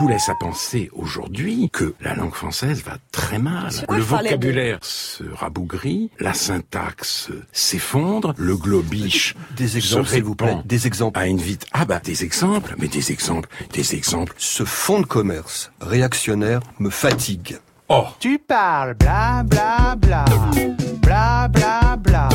Tout laisse à penser aujourd'hui que la langue française va très mal. Le vocabulaire se rabougrit, la syntaxe s'effondre, le globiche des exemples, se vous plaît. Des exemples. À une vite. Ah bah des exemples, mais des exemples, des exemples. Ce fonds de commerce réactionnaire me fatigue. Oh. Tu parles bla bla bla bla bla bla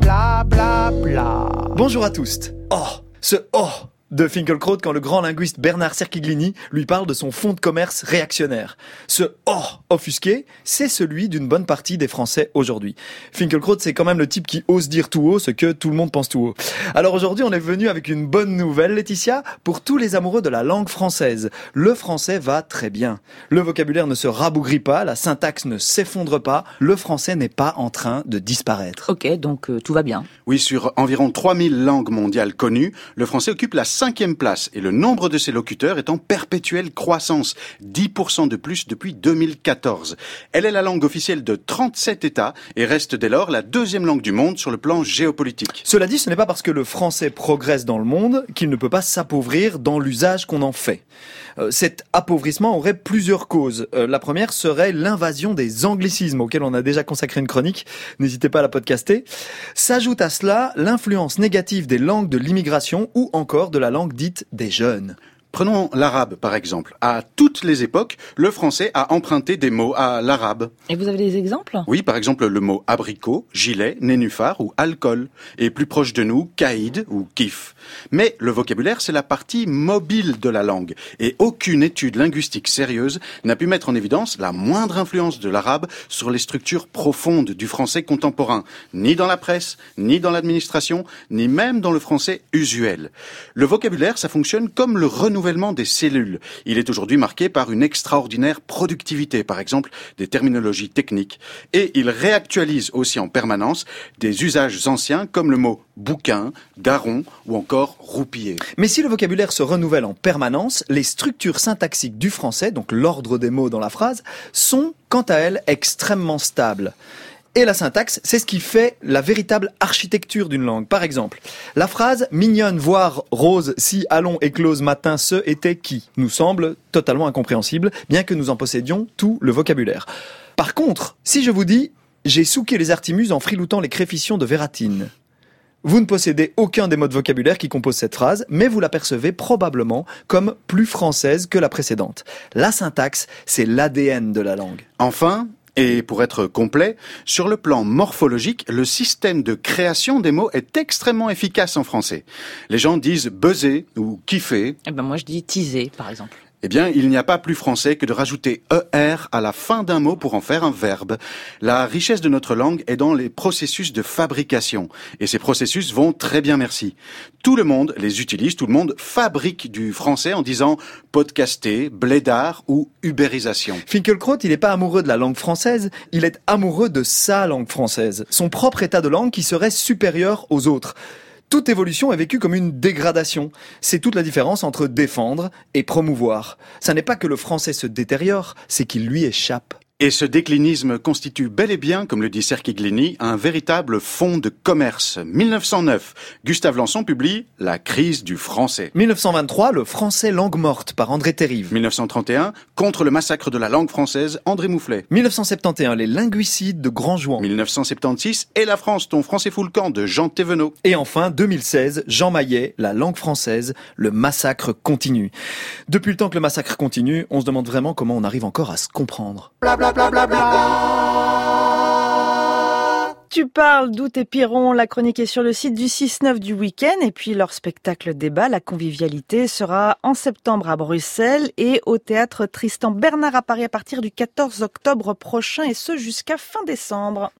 bla bla bla. Bonjour à tous. Oh, ce oh de Finkelkraut quand le grand linguiste Bernard Cerchiglini lui parle de son fonds de commerce réactionnaire. Ce oh offusqué, c'est celui d'une bonne partie des Français aujourd'hui. Finkelkraut, c'est quand même le type qui ose dire tout haut ce que tout le monde pense tout haut. Alors aujourd'hui, on est venu avec une bonne nouvelle, Laetitia, pour tous les amoureux de la langue française. Le français va très bien. Le vocabulaire ne se rabougrit pas, la syntaxe ne s'effondre pas, le français n'est pas en train de disparaître. Ok, donc euh, tout va bien. Oui, sur environ 3000 langues mondiales connues, le français occupe la cinquième place et le nombre de ses locuteurs est en perpétuelle croissance, 10% de plus depuis 2014. Elle est la langue officielle de 37 États et reste dès lors la deuxième langue du monde sur le plan géopolitique. Cela dit, ce n'est pas parce que le français progresse dans le monde qu'il ne peut pas s'appauvrir dans l'usage qu'on en fait. Euh, cet appauvrissement aurait plusieurs causes. Euh, la première serait l'invasion des anglicismes auxquels on a déjà consacré une chronique. N'hésitez pas à la podcaster. S'ajoute à cela l'influence négative des langues de l'immigration ou encore de la langue dite des jeunes. Prenons l'arabe par exemple. À toutes les époques, le français a emprunté des mots à l'arabe. Et vous avez des exemples? Oui, par exemple le mot abricot, gilet, nénuphar ou alcool. Et plus proche de nous, caïd ou kif. Mais le vocabulaire, c'est la partie mobile de la langue. Et aucune étude linguistique sérieuse n'a pu mettre en évidence la moindre influence de l'arabe sur les structures profondes du français contemporain. Ni dans la presse, ni dans l'administration, ni même dans le français usuel. Le vocabulaire, ça fonctionne comme le des cellules. Il est aujourd'hui marqué par une extraordinaire productivité, par exemple des terminologies techniques, et il réactualise aussi en permanence des usages anciens comme le mot bouquin, daron ou encore roupiller. Mais si le vocabulaire se renouvelle en permanence, les structures syntaxiques du français, donc l'ordre des mots dans la phrase, sont quant à elles extrêmement stables et la syntaxe, c'est ce qui fait la véritable architecture d'une langue. Par exemple, la phrase mignonne, voire rose, si allons éclose matin ce était qui nous semble totalement incompréhensible, bien que nous en possédions tout le vocabulaire. Par contre, si je vous dis j'ai souqué les artimuses en friloutant les créfitions de Vératine, vous ne possédez aucun des mots de vocabulaire qui composent cette phrase, mais vous la percevez probablement comme plus française que la précédente. La syntaxe, c'est l'ADN de la langue. Enfin, et pour être complet, sur le plan morphologique, le système de création des mots est extrêmement efficace en français. Les gens disent buzzer ou kiffer. Eh ben moi je dis teaser par exemple. Eh bien, il n'y a pas plus français que de rajouter ER à la fin d'un mot pour en faire un verbe. La richesse de notre langue est dans les processus de fabrication. Et ces processus vont très bien, merci. Tout le monde les utilise, tout le monde fabrique du français en disant podcaster, blédard ou ubérisation. Finkelkraut, il n'est pas amoureux de la langue française, il est amoureux de sa langue française. Son propre état de langue qui serait supérieur aux autres toute évolution est vécue comme une dégradation. C'est toute la différence entre défendre et promouvoir. Ça n'est pas que le français se détériore, c'est qu'il lui échappe. Et ce déclinisme constitue bel et bien, comme le dit Cerchiglini, un véritable fonds de commerce. 1909, Gustave Lançon publie La crise du français. 1923, Le français langue morte par André Terrive. 1931, Contre le massacre de la langue française, André Moufflet. 1971, Les linguicides de Grand Jouan. 1976, Et la France, ton français fout le camp de Jean Thévenot. Et enfin, 2016, Jean Maillet, La langue française, le massacre continue. Depuis le temps que le massacre continue, on se demande vraiment comment on arrive encore à se comprendre. Tu parles d'Out et Piron, la chronique est sur le site du 6-9 du week-end et puis leur spectacle débat, la convivialité, sera en septembre à Bruxelles et au théâtre Tristan Bernard à Paris à partir du 14 octobre prochain et ce jusqu'à fin décembre.